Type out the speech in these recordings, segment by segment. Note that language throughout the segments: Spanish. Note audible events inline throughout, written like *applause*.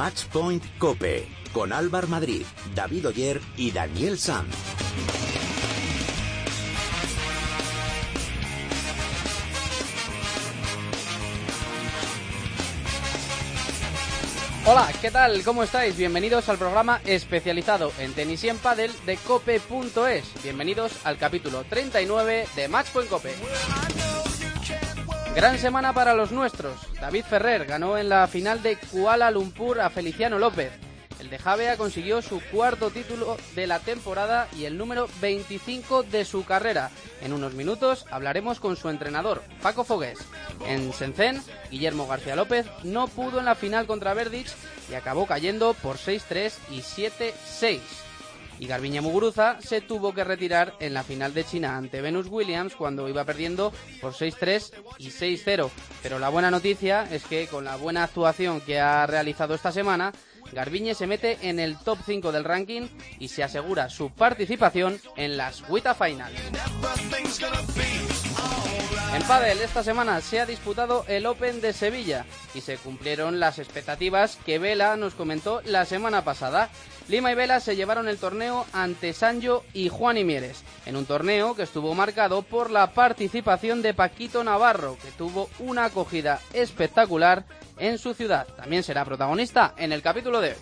Matchpoint Cope con Álvar Madrid, David Oyer y Daniel Sanz. Hola, ¿qué tal? ¿Cómo estáis? Bienvenidos al programa especializado en tenis y en pádel de cope.es. Bienvenidos al capítulo 39 de Matchpoint Cope. Gran semana para los nuestros. David Ferrer ganó en la final de Kuala Lumpur a Feliciano López. El de Javea consiguió su cuarto título de la temporada y el número 25 de su carrera. En unos minutos hablaremos con su entrenador, Paco Fogués. En Shenzhen, Guillermo García López no pudo en la final contra Verdic y acabó cayendo por 6-3 y 7-6 y Garbiñe Muguruza se tuvo que retirar en la final de China ante Venus Williams cuando iba perdiendo por 6-3 y 6-0. Pero la buena noticia es que con la buena actuación que ha realizado esta semana, Garbiñe se mete en el top 5 del ranking y se asegura su participación en las WTA Final. En pádel esta semana se ha disputado el Open de Sevilla y se cumplieron las expectativas que Vela nos comentó la semana pasada. Lima y Vela se llevaron el torneo ante Sancho y Juan y Mieres, en un torneo que estuvo marcado por la participación de Paquito Navarro, que tuvo una acogida espectacular en su ciudad. También será protagonista en el capítulo de.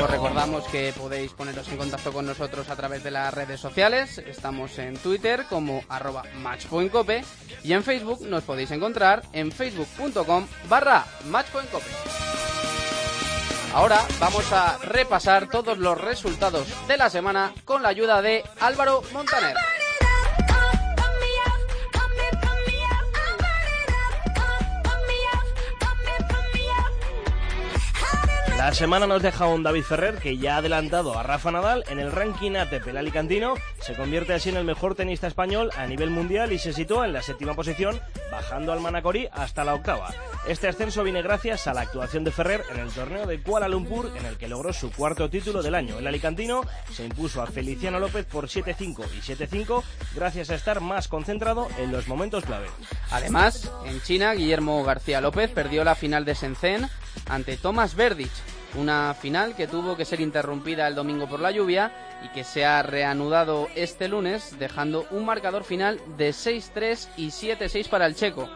Os recordamos que podéis poneros en contacto con nosotros a través de las redes sociales. Estamos en Twitter como arroba matchpointcope y en Facebook nos podéis encontrar en facebook.com barra matchpointcope. Ahora vamos a repasar todos los resultados de la semana con la ayuda de Álvaro Montaner. La semana nos deja un David Ferrer que ya ha adelantado a Rafa Nadal en el ranking ATP. El alicantino se convierte así en el mejor tenista español a nivel mundial y se sitúa en la séptima posición, bajando al Manacorí hasta la octava. Este ascenso viene gracias a la actuación de Ferrer en el torneo de Kuala Lumpur, en el que logró su cuarto título del año. El alicantino se impuso a Feliciano López por 7-5 y 7-5 gracias a estar más concentrado en los momentos clave. Además, en China, Guillermo García López perdió la final de Shenzhen ante Thomas Verdic, una final que tuvo que ser interrumpida el domingo por la lluvia y que se ha reanudado este lunes, dejando un marcador final de 6-3 y 7-6 para el checo.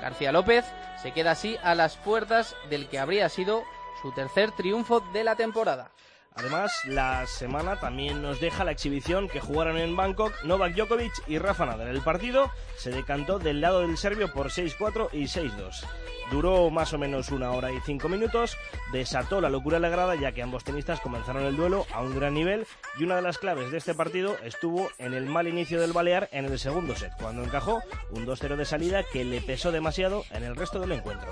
García López se queda así a las puertas del que habría sido su tercer triunfo de la temporada. Además, la semana también nos deja la exhibición que jugaron en Bangkok Novak Djokovic y Rafa Nadal. El partido se decantó del lado del serbio por 6-4 y 6-2. Duró más o menos una hora y cinco minutos, desató la locura en la grada ya que ambos tenistas comenzaron el duelo a un gran nivel y una de las claves de este partido estuvo en el mal inicio del Balear en el segundo set, cuando encajó un 2-0 de salida que le pesó demasiado en el resto del encuentro.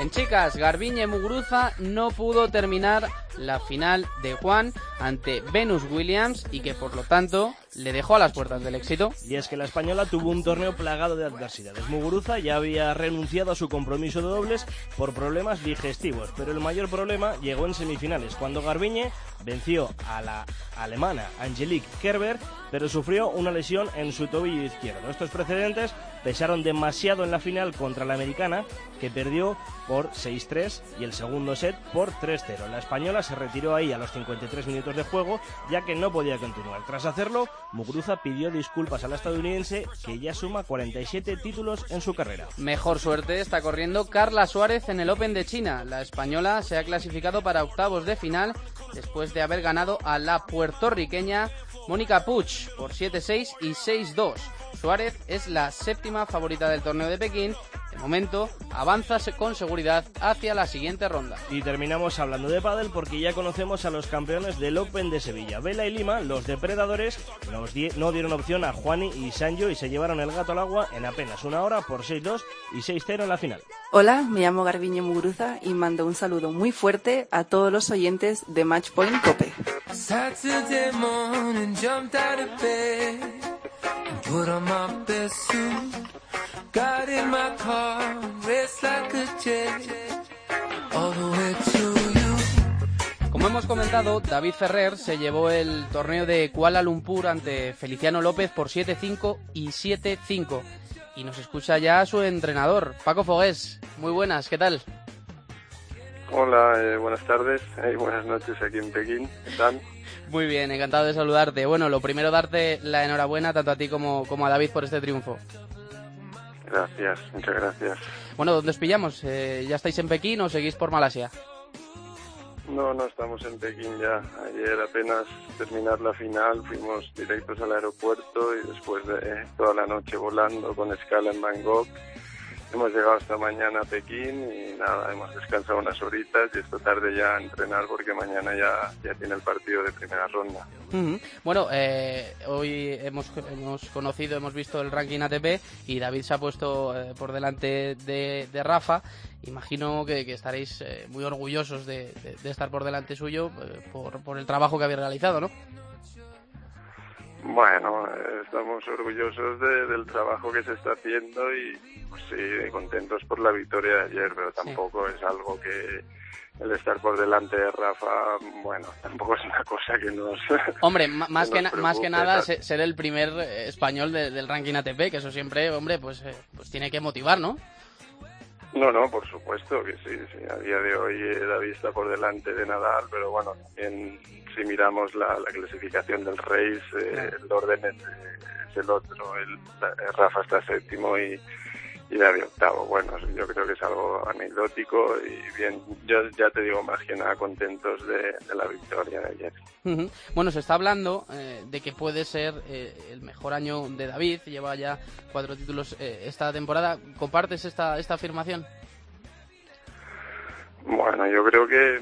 En chicas, Garbiñe Muguruza no pudo terminar la final de Juan ante Venus Williams y que por lo tanto le dejó a las puertas del éxito. Y es que la española tuvo un torneo plagado de adversidades. Muguruza ya había renunciado a su compromiso de dobles por problemas digestivos, pero el mayor problema llegó en semifinales, cuando Garbiñe venció a la alemana Angelique Kerber, pero sufrió una lesión en su tobillo izquierdo. Estos precedentes pesaron demasiado en la final contra la americana, que perdió por 6-3 y el segundo set por 3-0. La española se retiró ahí a los 53 minutos de juego, ya que no podía continuar. Tras hacerlo, Muguruza pidió disculpas a la estadounidense, que ya suma 47 títulos en su carrera. Mejor suerte está corriendo Carla Suárez en el Open de China. La española se ha clasificado para octavos de final después de haber ganado a la puertorriqueña Mónica Puch por 7-6 y 6-2. Suárez es la séptima favorita del torneo de Pekín. De momento avanza con seguridad hacia la siguiente ronda. Y terminamos hablando de pádel porque ya conocemos a los campeones del Open de Sevilla. Vela y Lima, los depredadores, no dieron opción a Juani y Sancho y se llevaron el gato al agua en apenas una hora por 6-2 y 6-0 en la final. Hola, me llamo Garbiñe Muguruza y mando un saludo muy fuerte a todos los oyentes de Matchpoint Cope. Como hemos comentado, David Ferrer se llevó el torneo de Kuala Lumpur ante Feliciano López por 7-5 y 7-5. Y nos escucha ya su entrenador, Paco Fogués. Muy buenas, ¿qué tal? Hola, eh, buenas tardes *laughs* y buenas noches aquí en Pekín. ¿Qué tal? *laughs* Muy bien, encantado de saludarte. Bueno, lo primero darte la enhorabuena tanto a ti como, como a David por este triunfo. Gracias, muchas gracias. Bueno, ¿dónde os pillamos? Eh, ¿Ya estáis en Pekín o seguís por Malasia? No, no estamos en Pekín ya. Ayer apenas terminar la final fuimos directos al aeropuerto y después de toda la noche volando con escala en Bangkok Hemos llegado esta mañana a Pekín y nada, hemos descansado unas horitas y esta tarde ya entrenar porque mañana ya, ya tiene el partido de primera ronda. Bueno, eh, hoy hemos, hemos conocido, hemos visto el ranking ATP y David se ha puesto eh, por delante de, Rafa. Imagino que, estaréis eh, muy orgullosos de, estar por delante suyo por, por el trabajo que habéis realizado, ¿no? Bueno, estamos orgullosos del trabajo que se está haciendo y pues sí, contentos por la victoria de ayer, pero tampoco es algo que el estar por delante de Rafa, bueno, tampoco es una cosa que nos... *laughs* Hombre, más que, más que nada ser el primer eh, español del ranking ATP, que eso siempre, hombre, pues, eh, pues tiene que motivar, ¿no? No, no, por supuesto que sí, sí. A día de hoy eh, David está por delante de Nadal, pero bueno, en si miramos la, clasificación del Reis, eh, el orden es, el otro. El, Rafa está séptimo y, y David octavo. Bueno, yo creo que es algo anecdótico y bien, yo ya te digo más que nada contentos de, la victoria de ayer. Bueno, se está hablando eh, de que puede ser eh, el mejor año de David, lleva ya cuatro títulos esta temporada. ¿Compartes esta, esta afirmación? Bueno, yo creo que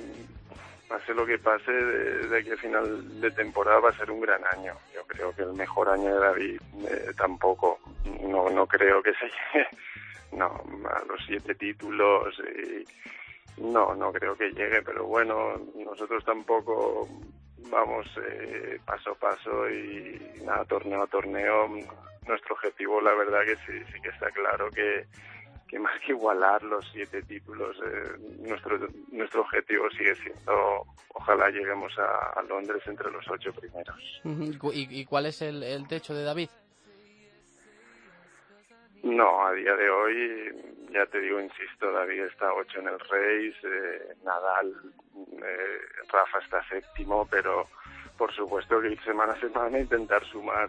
pase lo que pase, de, que a final de temporada va a ser un gran año. Yo creo que el mejor año de David eh, tampoco, no, no creo que se llegue *laughs* no, a los siete títulos. No, no creo que llegue, pero bueno, nosotros tampoco vamos eh, paso a paso y nada, torneo a torneo. Nuestro objetivo, la verdad que sí, sí que está claro que que más que igualar los siete títulos, eh, nuestro, nuestro objetivo sigue siendo, ojalá lleguemos a, Londres entre los ocho primeros. ¿Y, cuál es el, techo de David? No, a día de hoy, ya te digo, insisto, David está ocho en el Race, eh, Nadal, eh, Rafa está séptimo, pero por supuesto que semana a semana intentar sumar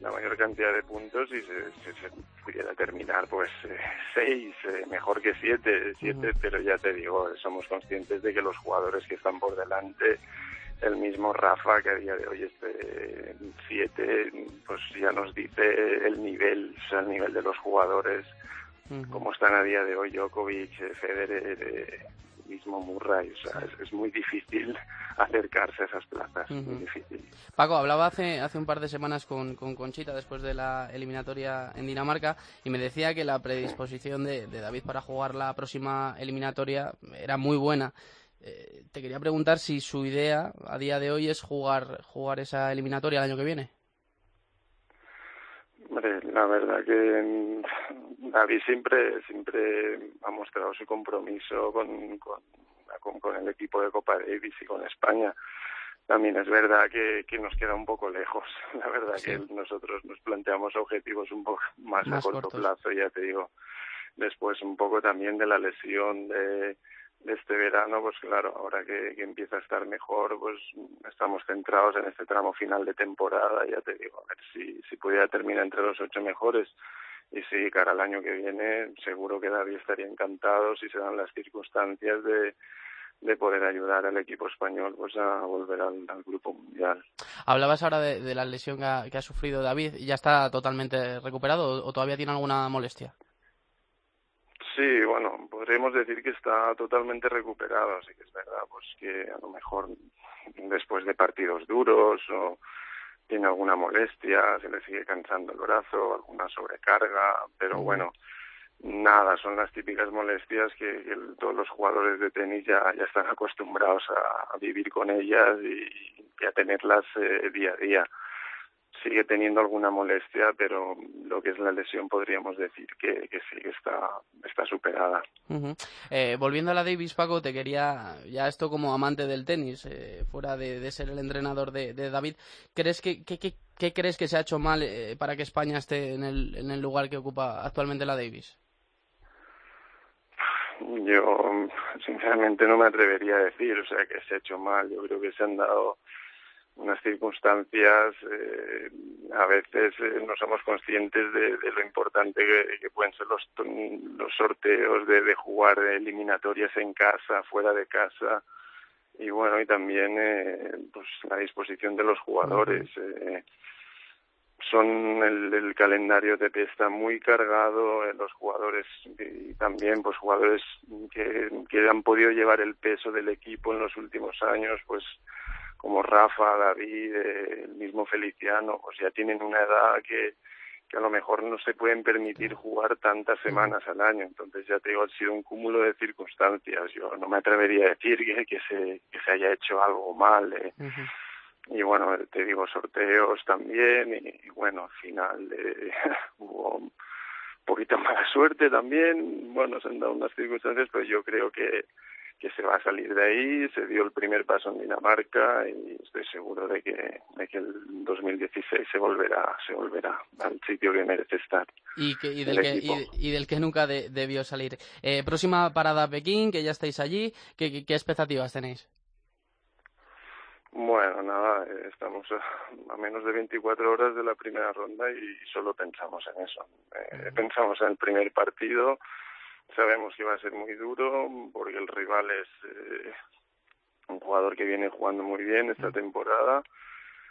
la mayor cantidad de puntos y se, pudiera terminar pues eh, seis, eh, mejor que siete, siete, pero ya te digo, somos conscientes de que los jugadores que están por delante, el mismo Rafa que a día de hoy este siete, pues ya nos dice el nivel, o sea, el nivel de los jugadores, como están a día de hoy Djokovic, Federer, mismo Murray. O sea, es, muy difícil *laughs* acercarse a esas plazas. muy difícil. Paco, hablaba hace, hace un par de semanas con, con, Conchita después de la eliminatoria en Dinamarca y me decía que la predisposición de, David para jugar la próxima eliminatoria era muy buena. Eh, te quería preguntar si su idea a día de hoy es jugar, jugar esa eliminatoria el año que viene. Hombre, la verdad que David siempre siempre ha mostrado su compromiso con, con, con, el equipo de Copa Davis y con España. También es verdad que, que nos queda un poco lejos. *laughs* La verdad que nosotros nos planteamos objetivos un poco *laughs* más, a corto plazo, ya te digo. Después un poco también de la lesión de de este verano, pues claro, ahora que, empieza a estar mejor, pues estamos centrados en este tramo final de temporada, ya te digo, a ver si, si pudiera terminar entre los ocho mejores. Y sí, cara al año que viene, seguro que David estaría encantado si se dan las circunstancias de, de poder ayudar al equipo español pues a volver al, grupo mundial. Hablabas ahora de, la lesión que ha, que ha, sufrido David, ¿ya está totalmente recuperado o todavía tiene alguna molestia? Sí, bueno, podríamos decir que está totalmente recuperado, así que es verdad, pues que a lo mejor después de partidos duros o tiene alguna molestia, se le sigue cansando el brazo, alguna sobrecarga, pero bueno, nada, son las típicas molestias que, todos los jugadores de tenis ya, ya están acostumbrados a, vivir con ellas y, a tenerlas eh, día a día sigue teniendo alguna molestia, pero lo que es la lesión podríamos decir que, que sí, está, está superada. eh, volviendo a la Davis, Paco, te quería, ya esto como amante del tenis, eh, fuera de, ser el entrenador de, David, ¿crees que, ¿qué crees que se ha hecho mal eh, para que España esté en el, en el lugar que ocupa actualmente la Davis? yo sinceramente no me atrevería a decir, o sea, que se ha hecho mal. Yo creo que se han dado unas circunstancias, eh, a veces eh, no somos conscientes de, lo importante que, pueden ser los, los sorteos, de, de jugar eliminatorias en casa, fuera de casa, y bueno, y también eh, pues la disposición de los jugadores. Eh, son el, el, calendario de está muy cargado eh, los jugadores y también pues jugadores que, que han podido llevar el peso del equipo en los últimos años pues como Rafa, David, eh, el mismo Feliciano, pues ya tienen una edad que, que a lo mejor no se pueden permitir jugar tantas semanas al año. Entonces, ya te digo, ha sido un cúmulo de circunstancias. Yo no me atrevería a decir que, que, se, que se haya hecho algo mal. Eh y bueno, te digo, sorteos también y, bueno, al final eh, *laughs* hubo un poquito mala suerte también, bueno, se han dado unas circunstancias, pero yo creo que, que se va a salir de ahí, se dio el primer paso en Dinamarca y estoy seguro de que, de que el 2016 se volverá, se volverá al sitio que merece estar. Y, que, y, del, que, y, del que nunca debió salir. Eh, próxima parada Pekín, que ya estáis allí, ¿qué, qué expectativas tenéis? Bueno, nada, eh, estamos a, menos de 24 horas de la primera ronda y solo pensamos en eso. Eh, pensamos en el primer partido, sabemos que va a ser muy duro porque el rival es eh, un jugador que viene jugando muy bien esta temporada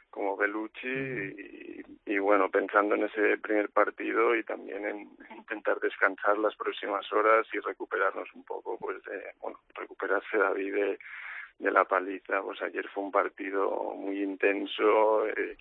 como Belucci y, y, bueno, pensando en ese primer partido y también en intentar descansar las próximas horas y recuperarnos un poco, pues de, bueno, recuperarse David de de la paliza. Pues ayer fue un partido muy intenso eh,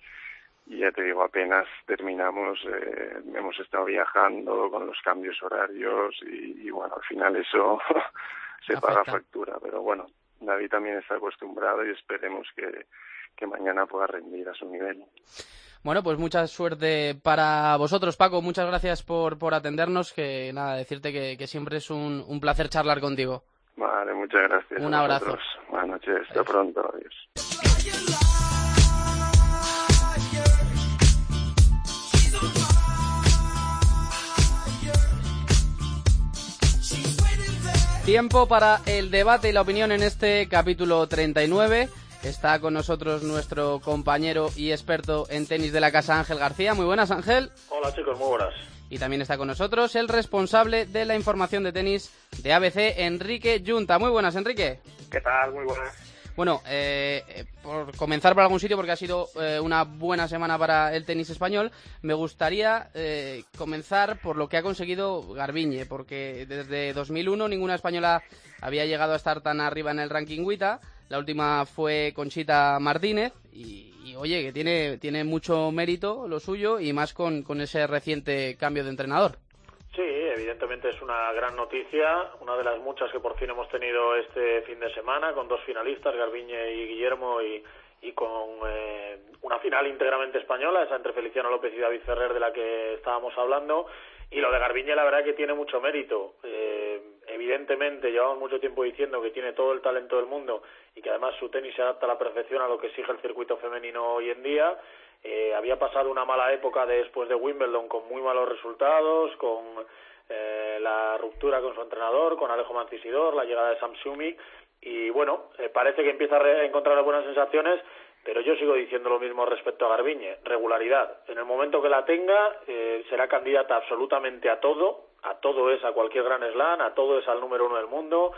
y ya te digo, apenas terminamos, eh, hemos estado viajando con los cambios horarios y, bueno, al final eso *laughs* se paga factura. Pero bueno, David también está acostumbrado y esperemos que, que mañana pueda rendir a su nivel. Bueno, pues mucha suerte para vosotros, Paco. Muchas gracias por, por atendernos. Que nada, decirte que, que siempre es un, un placer charlar contigo. Vale, muchas gracias. Un abrazo. Buenas noches, hasta pronto, adiós. Tiempo para el debate y la opinión en este capítulo 39. Está con nosotros nuestro compañero y experto en tenis de la casa, Ángel García. Muy buenas, Ángel. Hola, chicos, muy buenas. Y también está con nosotros el responsable de la información de tenis de ABC, Enrique Junta. Muy buenas, Enrique. ¿Qué tal? Muy buenas. Bueno, eh, eh, por comenzar por algún sitio, porque ha sido eh, una buena semana para el tenis español, me gustaría comenzar por lo que ha conseguido Garbiñe, porque desde 2001 ninguna española había llegado a estar tan arriba en el ranking WITA. La última fue Conchita Martínez y, oye, que tiene, tiene mucho mérito lo suyo y más con, con ese reciente cambio de entrenador. Sí, evidentemente es una gran noticia, una de las muchas que por fin hemos tenido este fin de semana, con dos finalistas, Garbiñe y Guillermo, y, con eh, una final íntegramente española, esa entre Feliciano López y David Ferrer de la que estábamos hablando. Y lo de Garbiñe, la verdad que tiene mucho mérito. Eh, evidentemente, llevamos mucho tiempo diciendo que tiene todo el talento del mundo y que además su tenis se adapta a la perfección a lo que exige el circuito femenino hoy en día. Eh, había pasado una mala época después de Wimbledon con muy malos resultados, con eh, la ruptura con su entrenador, con Alejo Mancisidor, la llegada de Sam Sumi y bueno, eh, parece que empieza a encontrar buenas sensaciones, pero yo sigo diciendo lo mismo respecto a Garbiñe, regularidad. En el momento que la tenga, eh, será candidata absolutamente a todo, a todo es a cualquier gran slam, a todo es al número uno del mundo,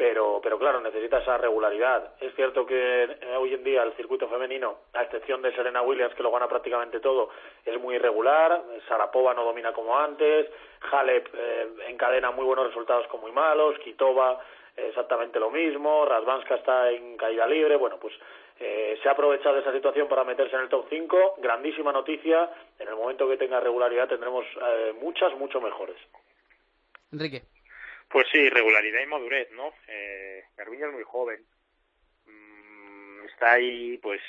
pero, pero claro, necesita esa regularidad. Es cierto que eh, hoy en día el circuito femenino, a excepción de Serena Williams, que lo gana prácticamente todo, es muy irregular. Sarapova no domina como antes, Halep eh, encadena muy buenos resultados con muy malos, Kitova exactamente lo mismo, Rasvanska está en caída libre. Bueno, pues eh, se ha aprovechado esa situación para meterse en el top 5. Grandísima noticia. En el momento que tenga regularidad tendremos eh, muchas, mucho mejores. Enrique. Pues sí, regularidad y madurez, ¿no? Eh, es muy joven. Mm, está ahí, pues,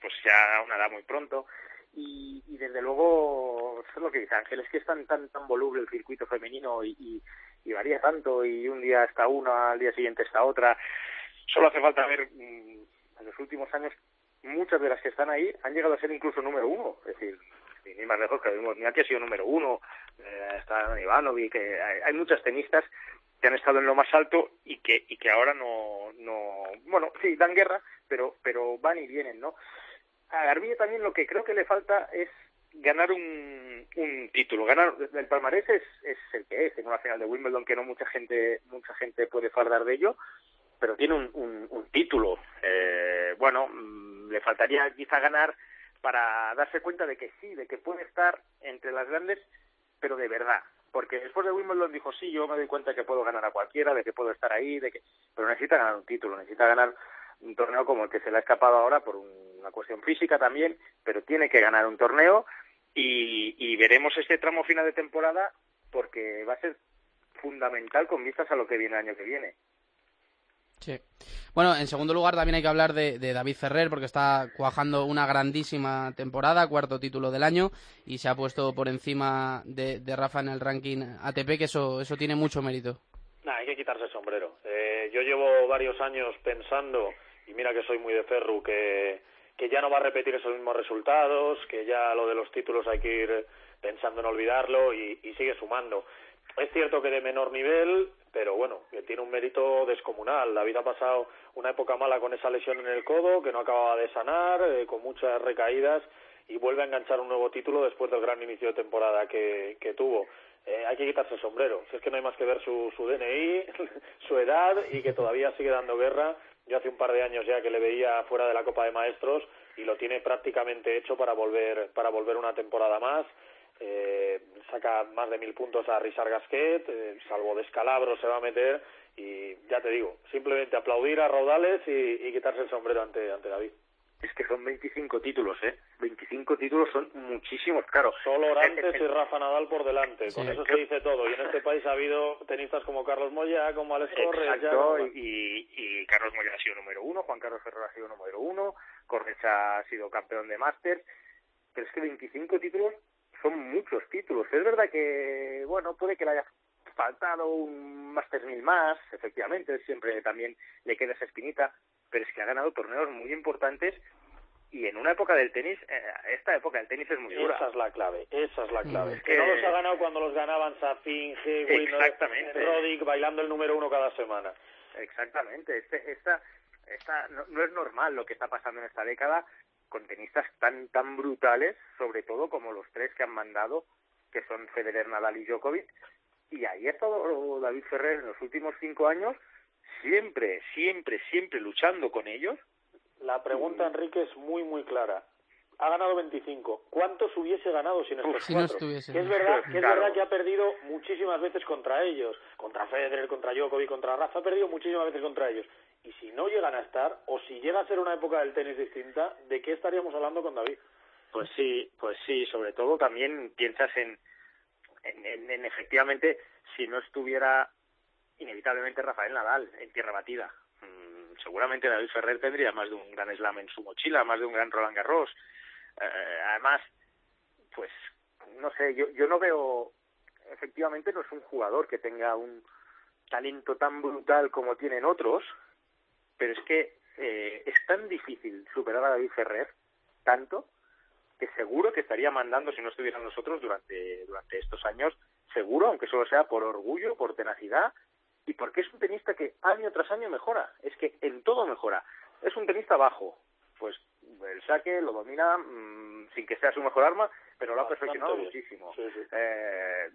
pues ya a una edad muy pronto. Y, desde luego, eso es lo que dice Ángel, es que es tan, tan, voluble el circuito femenino y, y, varía tanto y un día está una, al día siguiente está otra. Solo hace falta ver mm, en los últimos años muchas de las que están ahí han llegado a ser incluso número uno. Es decir, ni más lejos que vimos, ni ha sido número uno, eh, está Ivanovic, que hay, muchas tenistas que han estado en lo más alto y que y que ahora no no bueno sí dan guerra pero pero van y vienen no a Garbiñe también lo que creo que le falta es ganar un, un título. Ganar el palmarés es, es el que es en una final de Wimbledon que no mucha gente mucha gente puede fardar de ello pero tiene un, un, un título. Eh, bueno mm, le faltaría quizá ganar para darse cuenta de que sí de que puede estar entre las grandes pero de verdad porque después de Wimbledon dijo, sí, yo me doy cuenta que puedo ganar a cualquiera, de que puedo estar ahí, de que... pero necesita ganar un título, necesita ganar un torneo como el que se le ha escapado ahora por una cuestión física también, pero tiene que ganar un torneo y, y veremos este tramo final de temporada porque va a ser fundamental con vistas a lo que viene el año que viene. Sí. Bueno, en segundo lugar también hay que hablar de, David Ferrer porque está cuajando una grandísima temporada, cuarto título del año y se ha puesto por encima de, de Rafa en el ranking ATP, que eso, eso tiene mucho mérito. Hay que quitarse el sombrero. Eh, yo llevo varios años pensando, y mira que soy muy de Ferru, que, que ya no va a repetir esos mismos resultados, que ya lo de los títulos hay que ir pensando en olvidarlo y, y sigue sumando. Es cierto que de menor nivel, pero bueno, que tiene un mérito descomunal. David ha pasado una época mala con esa lesión en el codo, que no acababa de sanar, eh, con muchas recaídas, y vuelve a enganchar un nuevo título después del gran inicio de temporada que, que tuvo. Eh, hay que quitarse el sombrero. Si es que no hay más que ver su, su DNI, *laughs* su edad, y que todavía sigue dando guerra. Yo hace un par de años ya que le veía fuera de la Copa de Maestros y lo tiene prácticamente hecho para volver, para volver una temporada más eh, saca más de mil puntos a Richard Gasquet, eh, salvo descalabro se va a meter y ya te digo, simplemente aplaudir a Raudales y, y quitarse el sombrero ante, ante David. Es que son 25 títulos, ¿eh? 25 títulos son muchísimos, claro. Solo Orantes y Rafa Nadal por delante, sí. con eso se dice todo. Y en este país ha habido tenistas como Carlos Moya, como Alex Correa. Exacto, y, y Carlos Moya ha sido número uno, Juan Carlos Ferrer ha sido número uno, Correcha ha sido campeón de Masters, pero es que 25 títulos son muchos títulos. Es verdad que, bueno, puede que le haya faltado un Masters 1000 más, efectivamente, siempre también le queda esa espinita, pero es que ha ganado torneos muy importantes y en una época del tenis, eh, esta época del tenis es muy dura. Esa es la clave, esa es la clave. Es que no los ha ganado cuando los ganaban Safin, Hewitt, Roddick, bailando el número uno cada semana. Exactamente, este, esta, esta no, no es normal lo que está pasando en esta década con tenistas tan tan brutales, sobre todo como los tres que han mandado, que son Federer, Nadal y Djokovic. Y ahí ha estado David Ferrer en los últimos cinco años, siempre, siempre, siempre luchando con ellos. La pregunta, Enrique, es muy, muy clara. Ha ganado 25. ¿Cuántos hubiese ganado sin estos si cuatro? No estuviese. Que es verdad, que es claro. verdad que ha perdido muchísimas veces contra ellos. Contra Federer, contra Djokovic, contra Rafa. Ha perdido muchísimas veces contra ellos y si no llegan a estar, o si llega a ser una época del tenis distinta, ¿de qué estaríamos hablando con David? Pues sí, pues sí, sobre todo también piensas en, en, en, en efectivamente, si no estuviera inevitablemente Rafael Nadal en tierra batida. Mm, seguramente David Ferrer tendría más de un gran slam en su mochila, más de un gran Roland Garros. Eh, además, pues, no sé, yo, yo no veo, efectivamente no es un jugador que tenga un talento tan brutal como tienen otros, pero es que eh, es tan difícil superar a David Ferrer, tanto, que seguro que estaría mandando si no estuvieran nosotros durante, durante estos años, seguro, aunque solo sea por orgullo, por tenacidad, y porque es un tenista que año tras año mejora, es que en todo mejora. Es un tenista bajo, pues el saque lo domina mmm, sin que sea su mejor arma, pero lo ha perfeccionado muchísimo. Sí, sí. Eh,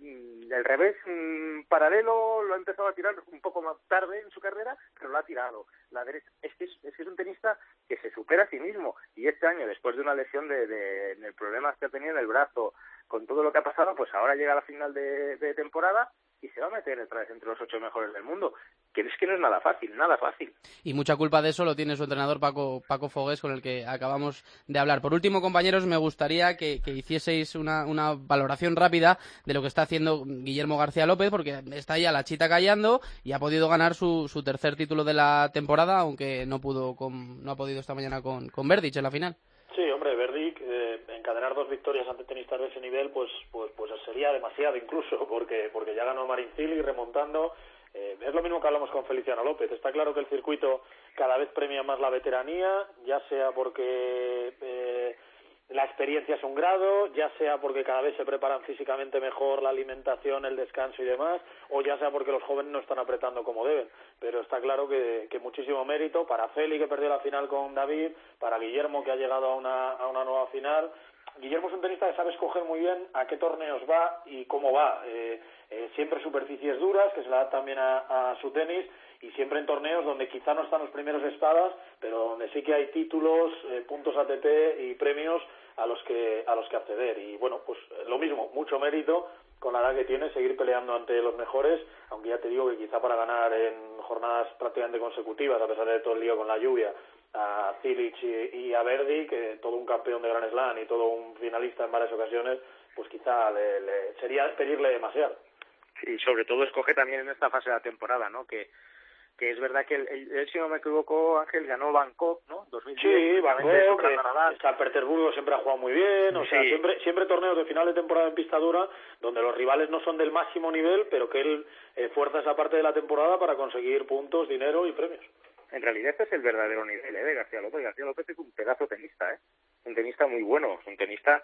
el revés mmm, paralelo lo ha empezado a tirar un poco más tarde en su carrera, pero lo ha tirado. La derecha es que es, es, que es un tenista que se supera a sí mismo y este año, después de una lesión de, de, de problemas que ha tenido en el brazo, con todo lo que ha pasado, pues ahora llega a la final de, de temporada y se va a meter otra vez entre los ocho mejores del mundo. Que es que no es nada fácil, nada fácil. Y mucha culpa de eso lo tiene su entrenador Paco, Paco Fogués, con el que acabamos de hablar. Por último, compañeros, me gustaría que, que hicieseis una, una, valoración rápida de lo que está haciendo Guillermo García López, porque está ya la chita callando y ha podido ganar su, su tercer título de la temporada, aunque no pudo con, no ha podido esta mañana con, con Verdic en la final. Sí, hombre, Verdic, eh, encadenar dos victorias ante tenistas de ese nivel, pues, pues, pues sería demasiado incluso, *laughs* porque, porque ya ganó Marincili remontando. Eh, es lo mismo que hablamos con Feliciano López. Está claro que el circuito cada vez premia más la veteranía, ya sea porque eh, la experiencia es un grado, ya sea porque cada vez se preparan físicamente mejor la alimentación, el descanso y demás, o ya sea porque los jóvenes no están apretando como deben. Pero está claro que, que muchísimo mérito para Feli, que perdió la final con David, para Guillermo, que ha llegado a una, a una nueva final. Guillermo es un tenista que sabe escoger muy bien a qué torneos va y cómo va. Eh, eh, siempre superficies duras, que se le adaptan también a su tenis, y siempre en torneos donde quizá no están los primeros espadas, pero donde sí que hay títulos, eh, puntos ATP y premios a los que a los que acceder. Y bueno pues lo mismo mucho mérito con la edad que tiene seguir peleando ante los mejores aunque ya te digo que quizá para ganar en jornadas prácticamente consecutivas a pesar de todo el lío con la lluvia a Cilic y, a Verdi que todo un campeón de Gran Slam y todo un finalista en varias ocasiones pues quizá le, le sería pedirle demasiado. Sí sobre todo escoge también en esta fase de la temporada no que que es verdad que el, si no me equivoco Ángel ganó Bangkok no 2010 sí Bangkok que San Petersburgo siempre ha jugado muy bien o sea siempre siempre torneos de final de temporada en pista dura donde los rivales no son del máximo nivel pero que él eh, fuerza esa parte de la temporada para conseguir puntos dinero y premios. En realidad este es el verdadero nivel ¿eh? de García López. García López es un pedazo tenista ¿eh? un tenista muy bueno un tenista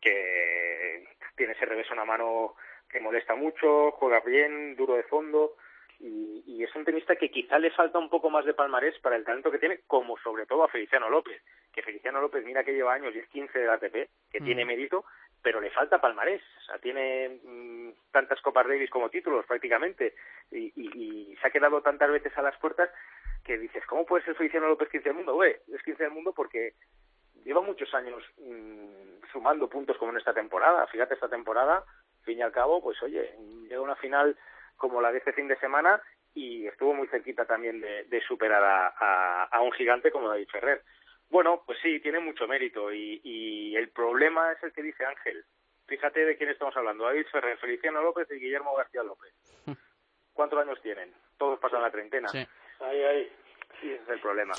que tiene ese revés a una mano que molesta mucho juega bien duro de fondo y, y, es un tenista que quizá le falta un poco más de palmarés para el talento que tiene, como sobre todo a Feliciano López, que Feliciano López mira que lleva años y es 15 de ATP, que tiene mm. mérito, pero le falta palmarés, o sea, tiene mm, tantas Copas Davis como títulos prácticamente, y, y, y, se ha quedado tantas veces a las puertas que dices, ¿cómo puede ser Feliciano López 15 del mundo? Güey, es 15 del mundo porque lleva muchos años mmm, sumando puntos como en esta temporada, fíjate esta temporada, fin y al cabo, pues oye, llega una final como la de este fin de semana y estuvo muy cerquita también de, de superar a, a, un gigante como David Ferrer. Bueno, pues sí, tiene mucho mérito y, y el problema es el que dice Ángel. Fíjate de quién estamos hablando, David Ferrer, Feliciano López y Guillermo García López. *laughs* ¿Cuántos años tienen? Todos pasan la treintena. Sí. Ahí, ahí. Sí, ese es el problema.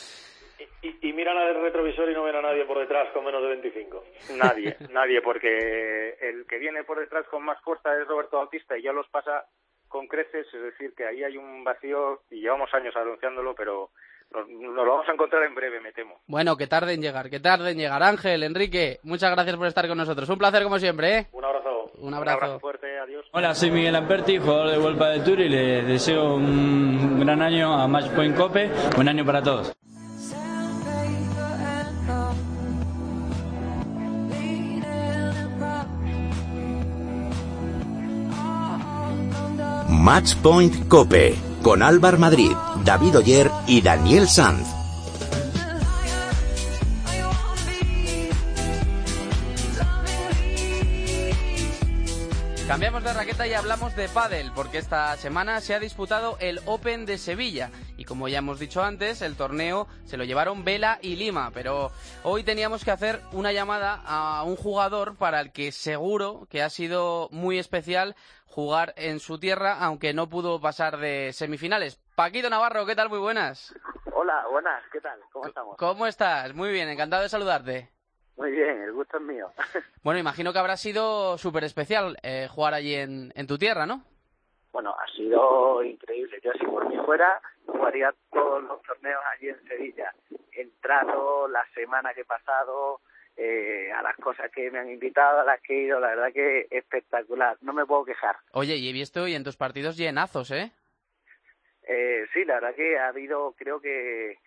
Y, y, y, miran al retrovisor y no ven a nadie por detrás con menos de 25. Nadie, *laughs* nadie, porque el que viene por detrás con más fuerza es Roberto Bautista y ya los pasa con creces, es decir, que ahí hay un vacío y llevamos años anunciándolo, pero nos, nos, lo vamos a encontrar en breve, me temo. Bueno, que tarde en llegar, que tarde en llegar. Ángel, Enrique, muchas gracias por estar con nosotros. Un placer como siempre, ¿eh? Un abrazo. Un abrazo. Un abrazo fuerte, adiós. Hola, soy Miguel Amperti, jugador de Vuelta de Tour y le deseo un gran año a Matchpoint Cope, buen año para todos. Matchpoint Cope con Álvar Madrid, David Oyer y Daniel Sanz. Cambiamos de raqueta y hablamos de pádel, porque esta semana se ha disputado el Open de Sevilla y como ya hemos dicho antes, el torneo se lo llevaron Vela y Lima, pero hoy teníamos que hacer una llamada a un jugador para el que seguro que ha sido muy especial jugar en su tierra, aunque no pudo pasar de semifinales. Paquito Navarro, ¿qué tal? Muy buenas. Hola, buenas, ¿qué tal? ¿Cómo estamos? ¿Cómo estás? Muy bien, encantado de saludarte. Muy bien, el gusto es mío. *laughs* bueno, imagino que habrá sido súper especial eh, jugar allí en, en tu tierra, ¿no? Bueno, ha sido increíble. Yo si por mí fuera, jugaría todos los torneos allí en Sevilla. He entrado la semana que he pasado, eh, a las cosas que me han invitado, a las que he ido, la verdad que espectacular, no me puedo quejar. Oye, y he visto y en tus partidos llenazos, ¿eh? eh sí, la verdad que ha habido, creo que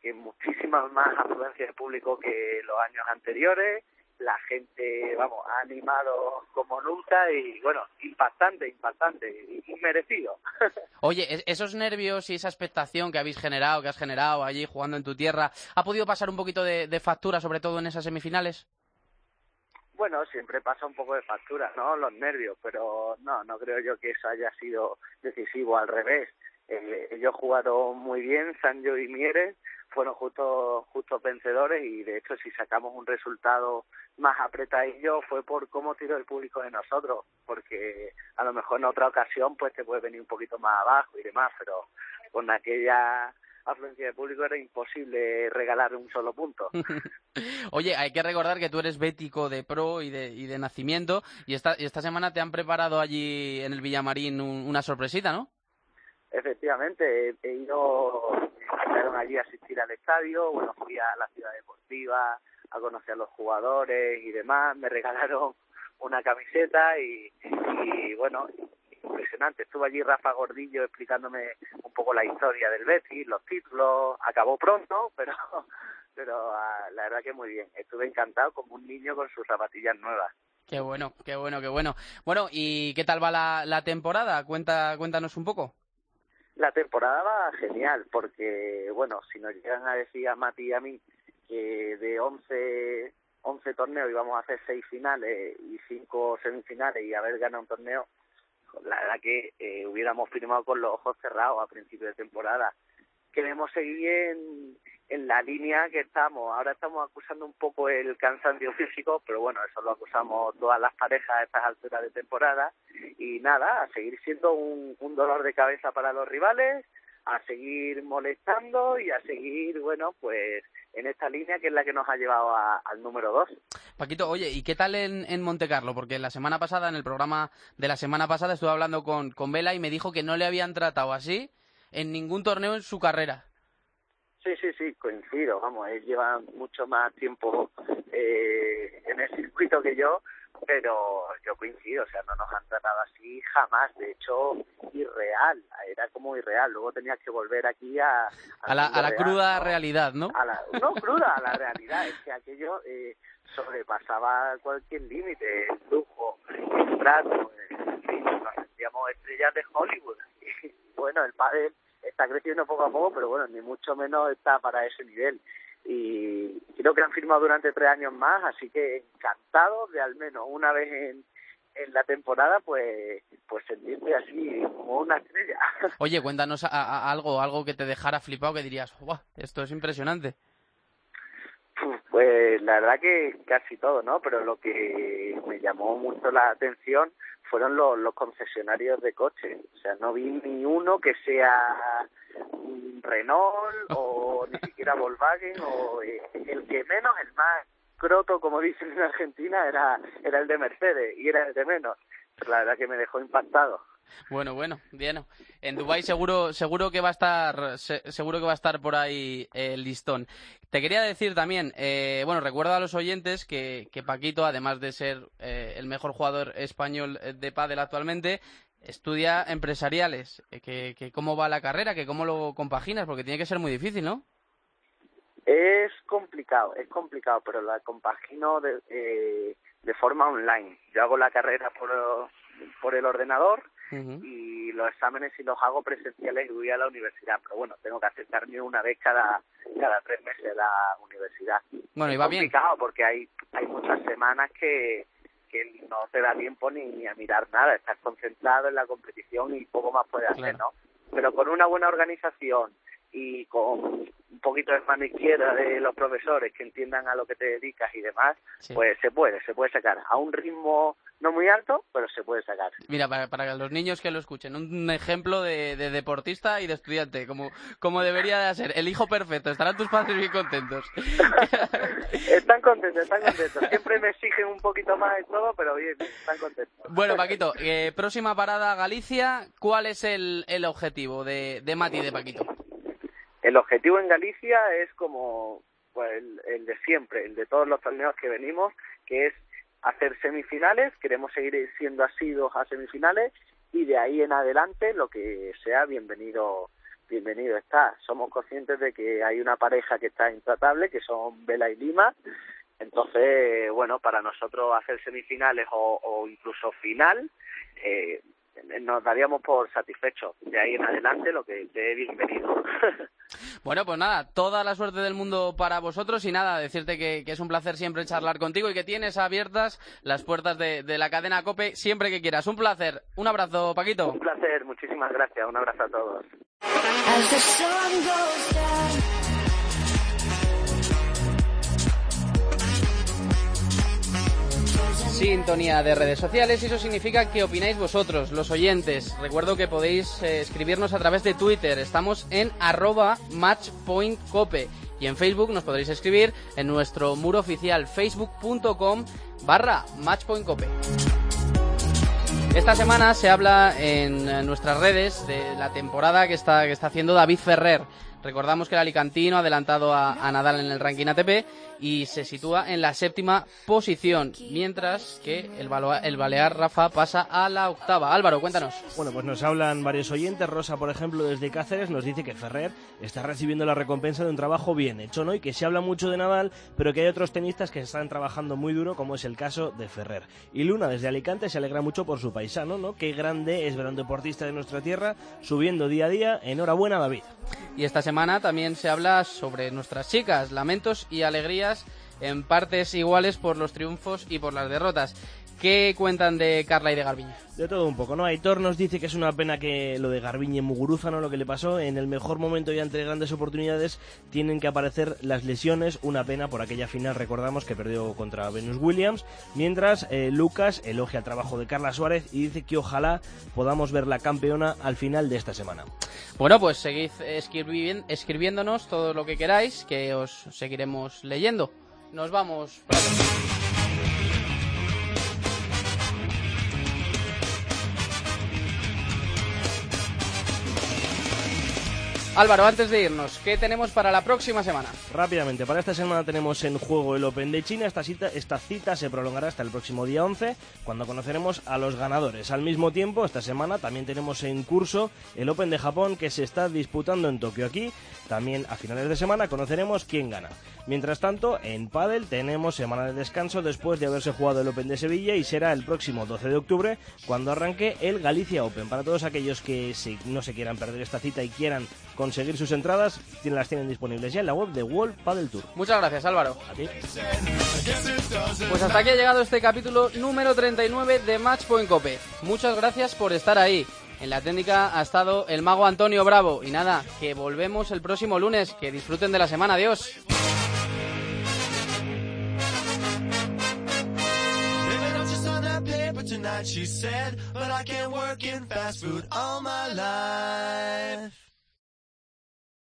que muchísimas más afluencia de público que los años anteriores. La gente, vamos, ha animado como nunca y, bueno, impactante, impactante y merecido. *laughs* Oye, esos nervios y esa expectación que habéis generado, que has generado allí jugando en tu tierra, ¿ha podido pasar un poquito de, de factura, sobre todo en esas semifinales? Bueno, siempre pasa un poco de factura, ¿no? Los nervios, pero no, no creo yo que eso haya sido decisivo, al revés. Eh, ellos jugaron muy bien, Sancho y Mieres, fueron justo justos vencedores y de hecho si sacamos un resultado más apretadillo fue por cómo tiró el público de nosotros, porque a lo mejor en otra ocasión pues te puede venir un poquito más abajo y demás, pero con aquella afluencia de público era imposible regalar un solo punto. *laughs* Oye, hay que recordar que tú eres bético de pro y de, y de nacimiento y esta, y esta semana te han preparado allí en el Villamarín un, una sorpresita, ¿no? Efectivamente, he ido, me allí a asistir al estadio, bueno, fui a la ciudad deportiva, a conocer a los jugadores y demás. Me regalaron una camiseta y, bueno, impresionante. Estuvo allí Rafa Gordillo explicándome un poco la historia del Betis, los títulos. Acabó pronto, *laughs* pero pero ah, la verdad que muy bien. Estuve encantado como un niño con sus zapatillas nuevas. Qué bueno, qué bueno, qué bueno. Bueno, ¿y qué tal va la, la temporada? Cuenta, cuéntanos un poco. La temporada va genial, porque, bueno, si nos llegan a decir a Mati y a mí que de 11, 11 torneos íbamos a hacer 6 finales y 5 semifinales y haber ganado un torneo, la verdad que eh, hubiéramos firmado con los ojos cerrados a principio de temporada. Queremos seguir en, en la línea que estamos. Ahora estamos acusando un poco el cansancio físico, pero bueno, eso lo acusamos todas las parejas a estas alturas de temporada. Y nada, a seguir siendo un, un dolor de cabeza para los rivales, a seguir molestando y a seguir, bueno, pues en esta línea que es la que nos ha llevado a- al número dos. Paquito, oye, ¿y qué tal en, en Monte Carlo? Porque la semana pasada, en el programa de la semana pasada, estuve hablando con, con Vela y me dijo que no le habían tratado así en ningún torneo en su carrera. Sí, sí, sí, coincido, vamos, él lleva mucho más tiempo eh, en el circuito que yo, pero yo coincido, o sea, no nos han tratado así jamás, de hecho, irreal, era como irreal, luego tenías que volver aquí a... A la, a la real, cruda ¿no? realidad, ¿no? A la, no *laughs* cruda, a la realidad, es que aquello eh, sobrepasaba cualquier límite, el lujo, el trato, eh, nos sentíamos estrellas de Hollywood. *laughs* Bueno, el pádel está creciendo poco a poco, pero bueno, ni mucho menos está para ese nivel. Y creo que han firmado durante tres años más, así que encantado de al menos una vez en, en la temporada, pues pues sentirte así como una estrella. *laughs* Oye, cuéntanos a- a- algo, algo que te dejara flipado, que dirías, "Buah, esto es impresionante. Pues la verdad que casi todo, ¿no? Pero lo que me llamó mucho la atención fueron los, los concesionarios de coches. O sea, no vi ni uno que sea Renault o ni *laughs* siquiera Volkswagen o eh, el que menos, el más croto, como dicen en Argentina, era, era el de Mercedes y era el de menos. La verdad que me dejó impactado. Bueno, bueno, bien. En Dubai seguro, seguro que va a estar, se- seguro que va a estar por ahí el listón. Te quería decir también, eh, bueno, recuerda a los oyentes que, que Paquito, además de ser eh, el mejor jugador español eh, de pádel actualmente, estudia empresariales. Eh, que, que cómo va la carrera, que cómo lo compaginas, porque tiene que ser muy difícil, ¿no? Es complicado, es complicado, pero la compagino de, eh, de forma online. Yo hago la carrera por, por el ordenador y los exámenes sí los hago presenciales y voy a la universidad. Pero bueno, tengo que acercarme una vez cada, cada tres meses a la universidad. Bueno, y va bien. complicado porque hay, hay muchas semanas que, que no te da tiempo ni, ni a mirar nada. Estás concentrado en la competición y poco más puedes hacer, ¿no? Pero con una buena organización y con un poquito de mano izquierda de los profesores que entiendan a lo que te dedicas y demás, Sí. pues se puede, se puede sacar. A un ritmo no muy alto, pero se puede sacar. Mira, para, para los niños que lo escuchen, un ejemplo de, de deportista y de estudiante, como, como debería de ser. El hijo perfecto, estarán tus padres bien contentos. *laughs* Están contentos, están contentos. Siempre me exigen un poquito más en todo, pero bien, están contentos. Bueno, Paquito, eh, próxima parada Galicia, ¿cuál es el, el objetivo de, de Mati y de Paquito? El objetivo en Galicia es como pues, el, de siempre, el de todos los torneos que venimos, que es hacer semifinales, queremos seguir siendo asidos a semifinales y de ahí en adelante lo que sea bienvenido bienvenido está. Somos conscientes de que hay una pareja que está intratable, que son Vela y Lima. Entonces, bueno, para nosotros hacer semifinales o, o incluso final, eh, nos daríamos por satisfechos. De ahí en adelante lo que esté bienvenido. *laughs* Bueno, pues nada, toda la suerte del mundo para vosotros y nada, decirte que, que es un placer siempre charlar contigo y que tienes abiertas las puertas de, de la cadena COPE siempre que quieras. Un placer. Un abrazo, Paquito. Un placer, muchísimas gracias. Un abrazo a todos. Sintonía de redes sociales y eso significa que opináis vosotros, los oyentes. Recuerdo que podéis eh, escribirnos a través de Twitter. Estamos en arroba matchpointcope y en Facebook nos podréis escribir en nuestro muro oficial facebook.com barra matchpointcope. Esta semana se habla en nuestras redes de la temporada que está, que está haciendo David Ferrer. Recordamos que el alicantino ha adelantado a Nadal en el ranking ATP y se sitúa en la séptima posición, mientras que el, el Balear Rafa pasa a la octava. Álvaro, cuéntanos. Bueno, pues nos hablan varios oyentes. Rosa, por ejemplo, desde Cáceres nos dice que Ferrer está recibiendo la recompensa de un trabajo bien hecho, ¿no? Y que se habla mucho de Nadal, pero que hay otros tenistas que están trabajando muy duro, como es el caso de Ferrer. Y Luna, desde Alicante, se alegra mucho por su paisano, ¿no? Qué grande es ver a un deportista de nuestra tierra subiendo día a día. Enhorabuena, David. Y esta semana también se habla sobre nuestras chicas, lamentos y alegrías en partes iguales por los triunfos y por las derrotas. ¿Qué cuentan de Carla y de Garbiñe? De todo un poco, ¿no? Aitor nos dice que es una pena que lo de Garbiñe Muguruza, ¿no? Lo que le pasó, en el mejor momento y ante grandes oportunidades tienen que aparecer las lesiones, una pena por aquella final, recordamos, que perdió contra Venus Williams, mientras eh, Lucas elogia el trabajo de Carla Suárez y dice que ojalá podamos ver la campeona al final de esta semana. Bueno, pues seguid escribiéndonos todo lo que queráis, que os seguiremos leyendo. Nos vamos. Álvaro, antes de irnos, ¿qué tenemos para la próxima semana? Rápidamente, para esta semana tenemos en juego el Open de China. Esta cita, esta cita se prolongará hasta el próximo día 11, cuando conoceremos a los ganadores. Al mismo tiempo, esta semana también tenemos en curso el Open de Japón que se está disputando en Tokio. Aquí también a finales de semana conoceremos quién gana. Mientras tanto, en Padel tenemos semana de descanso después de haberse jugado el Open de Sevilla y será el próximo 12 de octubre cuando arranque el Galicia Open. Para todos aquellos que no se quieran perder esta cita y quieran conseguir sus entradas, las tienen disponibles ya en la web de World Padel Tour. Muchas gracias, Álvaro. Pues hasta aquí ha llegado este capítulo número 39 de Matchpoint Cope. Muchas gracias por estar ahí. En la técnica ha estado el mago Antonio Bravo. Y nada, que volvemos el próximo lunes. Que disfruten de la semana. Adiós. tonight, she said, but I can't work in fast food all my life.